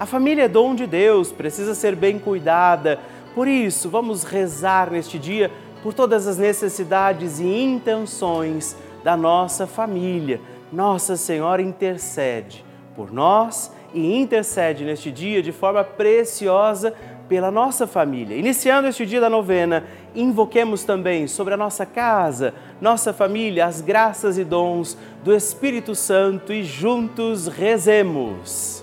A família é dom de Deus, precisa ser bem cuidada. Por isso, vamos rezar neste dia por todas as necessidades e intenções da nossa família. Nossa Senhora intercede por nós e intercede neste dia de forma preciosa pela nossa família. Iniciando este dia da novena, invoquemos também sobre a nossa casa, nossa família, as graças e dons do Espírito Santo e juntos rezemos.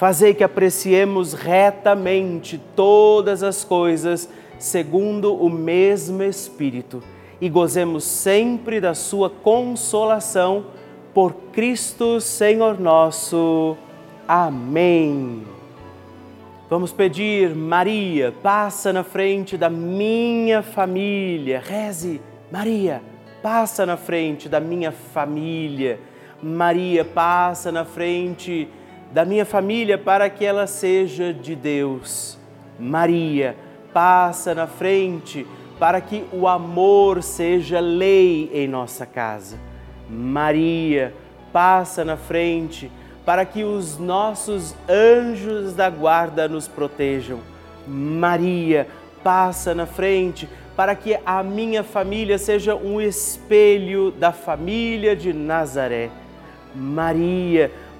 Fazei que apreciemos retamente todas as coisas segundo o mesmo Espírito e gozemos sempre da Sua consolação por Cristo Senhor nosso. Amém. Vamos pedir, Maria, passa na frente da minha família. Reze, Maria, passa na frente da minha família. Maria, passa na frente da minha família para que ela seja de Deus. Maria, passa na frente para que o amor seja lei em nossa casa. Maria, passa na frente para que os nossos anjos da guarda nos protejam. Maria, passa na frente para que a minha família seja um espelho da família de Nazaré. Maria,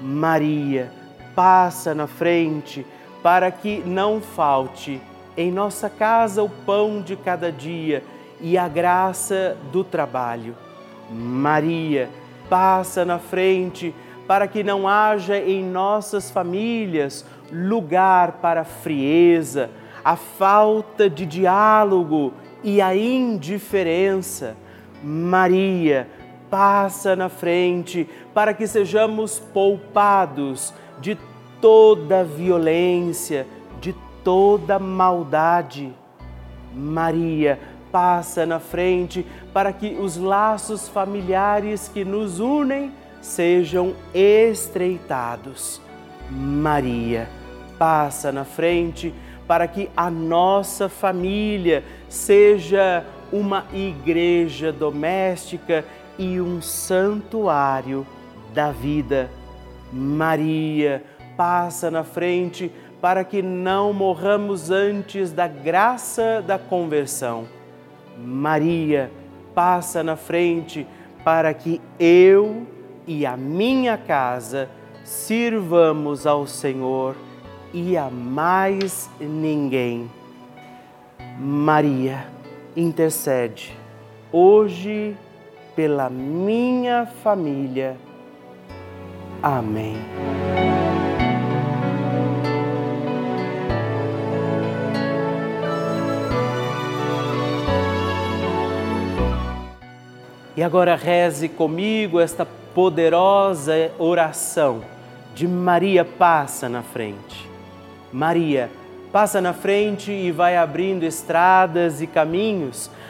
Maria, passa na frente para que não falte em nossa casa o pão de cada dia e a graça do trabalho. Maria, passa na frente para que não haja em nossas famílias lugar para a frieza, a falta de diálogo e a indiferença. Maria, passa na frente para que sejamos poupados de toda violência, de toda maldade. Maria, passa na frente para que os laços familiares que nos unem sejam estreitados. Maria, passa na frente para que a nossa família seja uma igreja doméstica e um santuário da vida. Maria passa na frente para que não morramos antes da graça da conversão. Maria passa na frente para que eu e a minha casa sirvamos ao Senhor e a mais ninguém. Maria intercede hoje pela minha família. Amém. E agora reze comigo esta poderosa oração de Maria passa na frente. Maria passa na frente e vai abrindo estradas e caminhos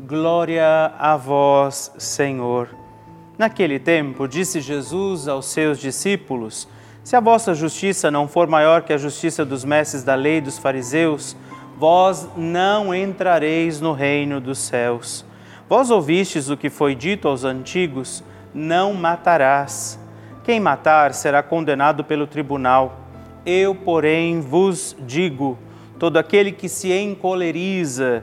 Glória a vós, Senhor. Naquele tempo, disse Jesus aos seus discípulos: Se a vossa justiça não for maior que a justiça dos mestres da lei dos fariseus, vós não entrareis no reino dos céus. Vós ouvistes o que foi dito aos antigos: Não matarás. Quem matar será condenado pelo tribunal. Eu, porém, vos digo: todo aquele que se encoleriza,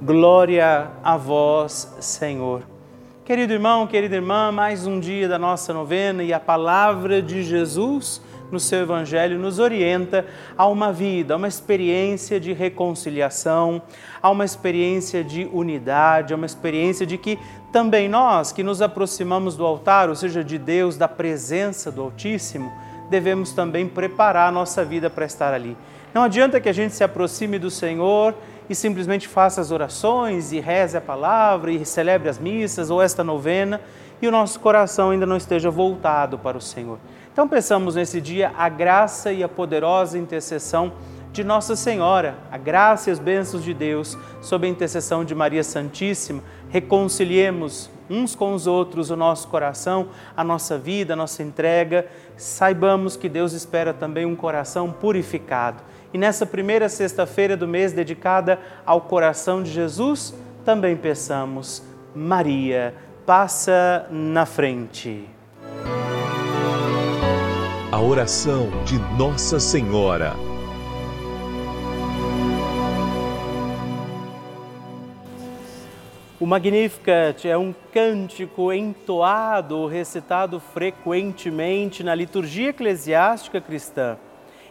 glória a vós, Senhor. Querido irmão, querida irmã, mais um dia da nossa novena e a palavra de Jesus no seu Evangelho nos orienta a uma vida, a uma experiência de reconciliação, a uma experiência de unidade, a uma experiência de que também nós que nos aproximamos do altar, ou seja, de Deus, da presença do Altíssimo, devemos também preparar a nossa vida para estar ali. Não adianta que a gente se aproxime do Senhor e simplesmente faça as orações e reze a palavra e celebre as missas ou esta novena e o nosso coração ainda não esteja voltado para o Senhor. Então pensamos nesse dia a graça e a poderosa intercessão de Nossa Senhora, a graça e as bênçãos de Deus, sob a intercessão de Maria Santíssima, reconciliemos uns com os outros o nosso coração, a nossa vida, a nossa entrega. Saibamos que Deus espera também um coração purificado. E nessa primeira sexta-feira do mês dedicada ao coração de Jesus, também peçamos, Maria, passa na frente. A oração de Nossa Senhora. O Magnificat é um cântico entoado ou recitado frequentemente na liturgia eclesiástica cristã.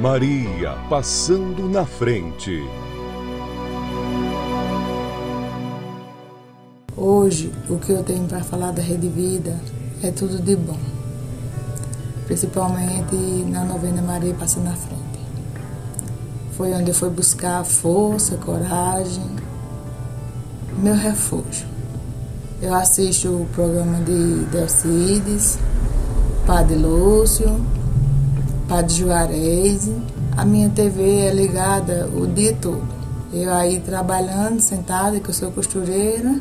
Maria passando na frente. Hoje, o que eu tenho para falar da Rede Vida é tudo de bom, principalmente na novena Maria Passando na Frente foi onde eu fui buscar força, coragem, meu refúgio. Eu assisto o programa de Delcides, Padre Lúcio, Padre Juarez. A minha TV é ligada o dia todo. Eu aí trabalhando, sentada, que eu sou costureira,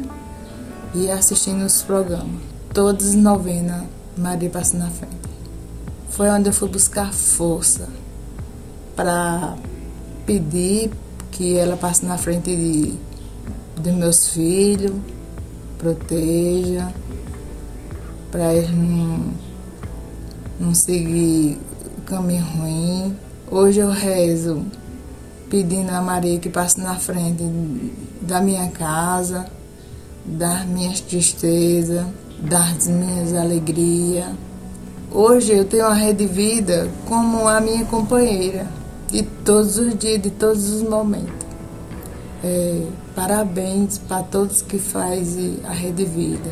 e assistindo os programas. Todas novenas Maria passa na frente. Foi onde eu fui buscar força para pedir que ela passe na frente de, de meus filhos, proteja, para eles não, não seguir caminho ruim. Hoje eu rezo pedindo a Maria que passe na frente da minha casa, das minhas tristezas, das minhas alegrias. Hoje eu tenho a Rede Vida como a minha companheira de todos os dias, de todos os momentos. É, parabéns para todos que fazem a Rede Vida.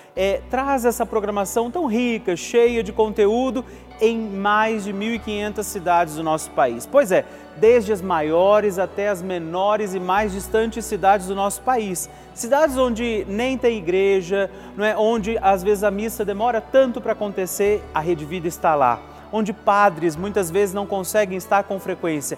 é, traz essa programação tão rica, cheia de conteúdo em mais de 1.500 cidades do nosso país. Pois é, desde as maiores até as menores e mais distantes cidades do nosso país. Cidades onde nem tem igreja, não é? onde às vezes a missa demora tanto para acontecer, a Rede Vida está lá. Onde padres muitas vezes não conseguem estar com frequência.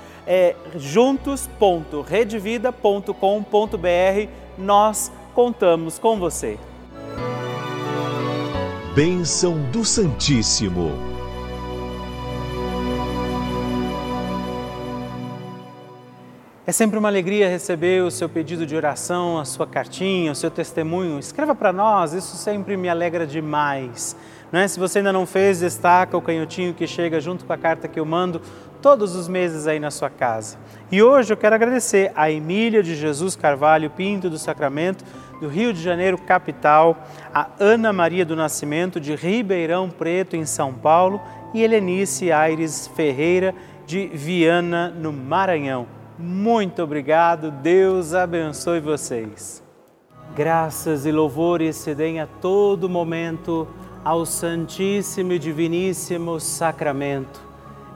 é juntos.redvida.com.br. Nós contamos com você. Bênção do Santíssimo. É sempre uma alegria receber o seu pedido de oração, a sua cartinha, o seu testemunho. Escreva para nós, isso sempre me alegra demais. Né? Se você ainda não fez, destaca o canhotinho que chega junto com a carta que eu mando todos os meses aí na sua casa. E hoje eu quero agradecer a Emília de Jesus Carvalho Pinto do Sacramento, do Rio de Janeiro, capital, a Ana Maria do Nascimento, de Ribeirão Preto, em São Paulo, e Helenice Aires Ferreira, de Viana, no Maranhão. Muito obrigado, Deus abençoe vocês. Graças e louvores se deem a todo momento ao Santíssimo e Diviníssimo Sacramento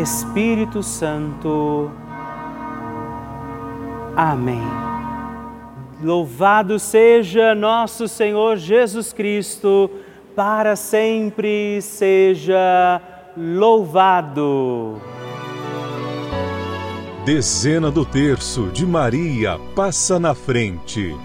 Espírito Santo. Amém. Louvado seja nosso Senhor Jesus Cristo, para sempre seja louvado. Dezena do terço de Maria passa na frente.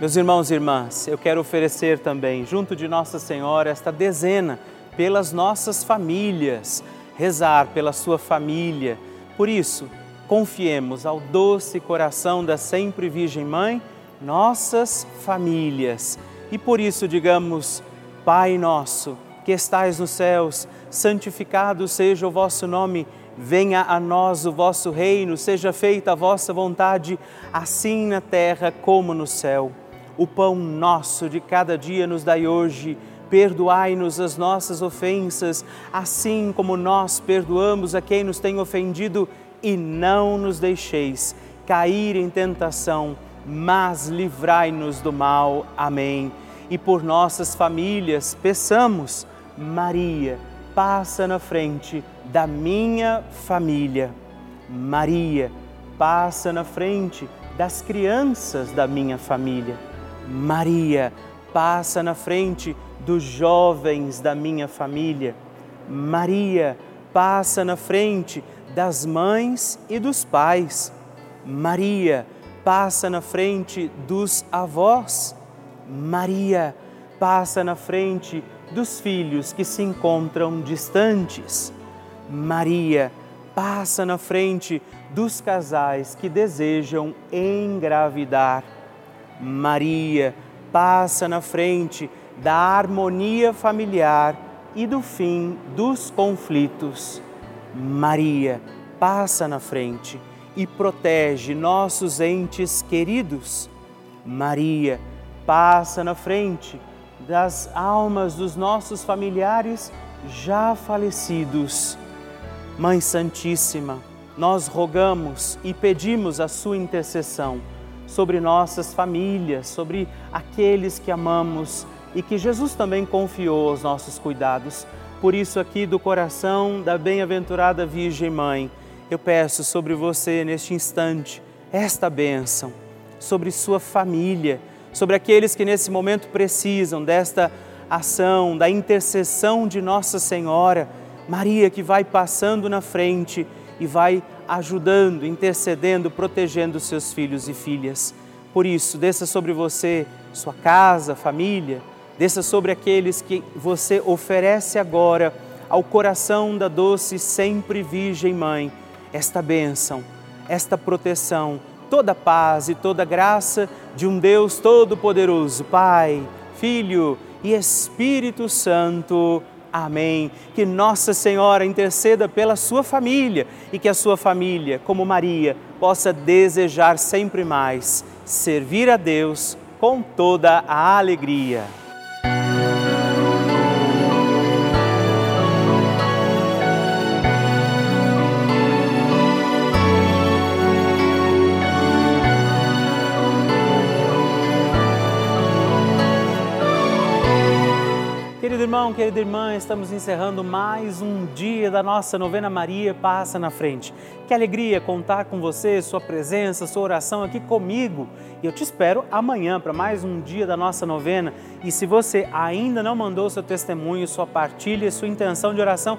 Meus irmãos e irmãs, eu quero oferecer também, junto de Nossa Senhora, esta dezena pelas nossas famílias, rezar pela sua família. Por isso, confiemos ao doce coração da sempre Virgem Mãe nossas famílias. E por isso, digamos, Pai nosso, que estais nos céus, santificado seja o vosso nome, venha a nós o vosso reino, seja feita a vossa vontade, assim na terra como no céu. O pão nosso de cada dia nos dai hoje, perdoai-nos as nossas ofensas, assim como nós perdoamos a quem nos tem ofendido, e não nos deixeis cair em tentação, mas livrai-nos do mal. Amém e por nossas famílias, peçamos, Maria, passa na frente da minha família. Maria, passa na frente das crianças da minha família. Maria, passa na frente dos jovens da minha família. Maria, passa na frente das mães e dos pais. Maria, passa na frente dos avós. Maria passa na frente dos filhos que se encontram distantes. Maria passa na frente dos casais que desejam engravidar. Maria passa na frente da harmonia familiar e do fim dos conflitos. Maria passa na frente e protege nossos entes queridos. Maria passa na frente das almas dos nossos familiares já falecidos. Mãe Santíssima, nós rogamos e pedimos a sua intercessão sobre nossas famílias, sobre aqueles que amamos e que Jesus também confiou aos nossos cuidados. Por isso, aqui do coração da bem-aventurada Virgem Mãe, eu peço sobre você neste instante esta bênção, sobre sua família sobre aqueles que nesse momento precisam desta ação, da intercessão de Nossa Senhora, Maria que vai passando na frente e vai ajudando, intercedendo, protegendo seus filhos e filhas. Por isso, desça sobre você, sua casa, família, desça sobre aqueles que você oferece agora ao coração da doce sempre Virgem Mãe, esta bênção, esta proteção toda paz e toda graça de um Deus Todo-Poderoso, Pai, Filho e Espírito Santo. Amém. Que Nossa Senhora interceda pela sua família e que a sua família, como Maria, possa desejar sempre mais servir a Deus com toda a alegria. Irmão, querida irmã, estamos encerrando mais um dia da nossa novena Maria Passa na Frente. Que alegria contar com você, sua presença, sua oração aqui comigo. E eu te espero amanhã para mais um dia da nossa novena. E se você ainda não mandou seu testemunho, sua partilha, sua intenção de oração,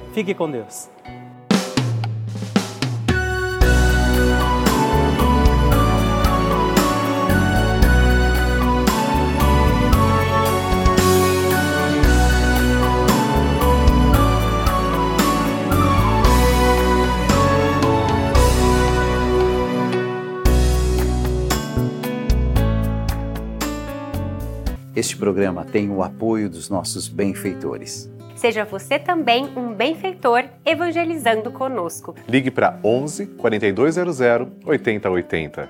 Fique com Deus. Este programa tem o apoio dos nossos benfeitores. Seja você também um benfeitor evangelizando conosco. Ligue para 11 4200 8080.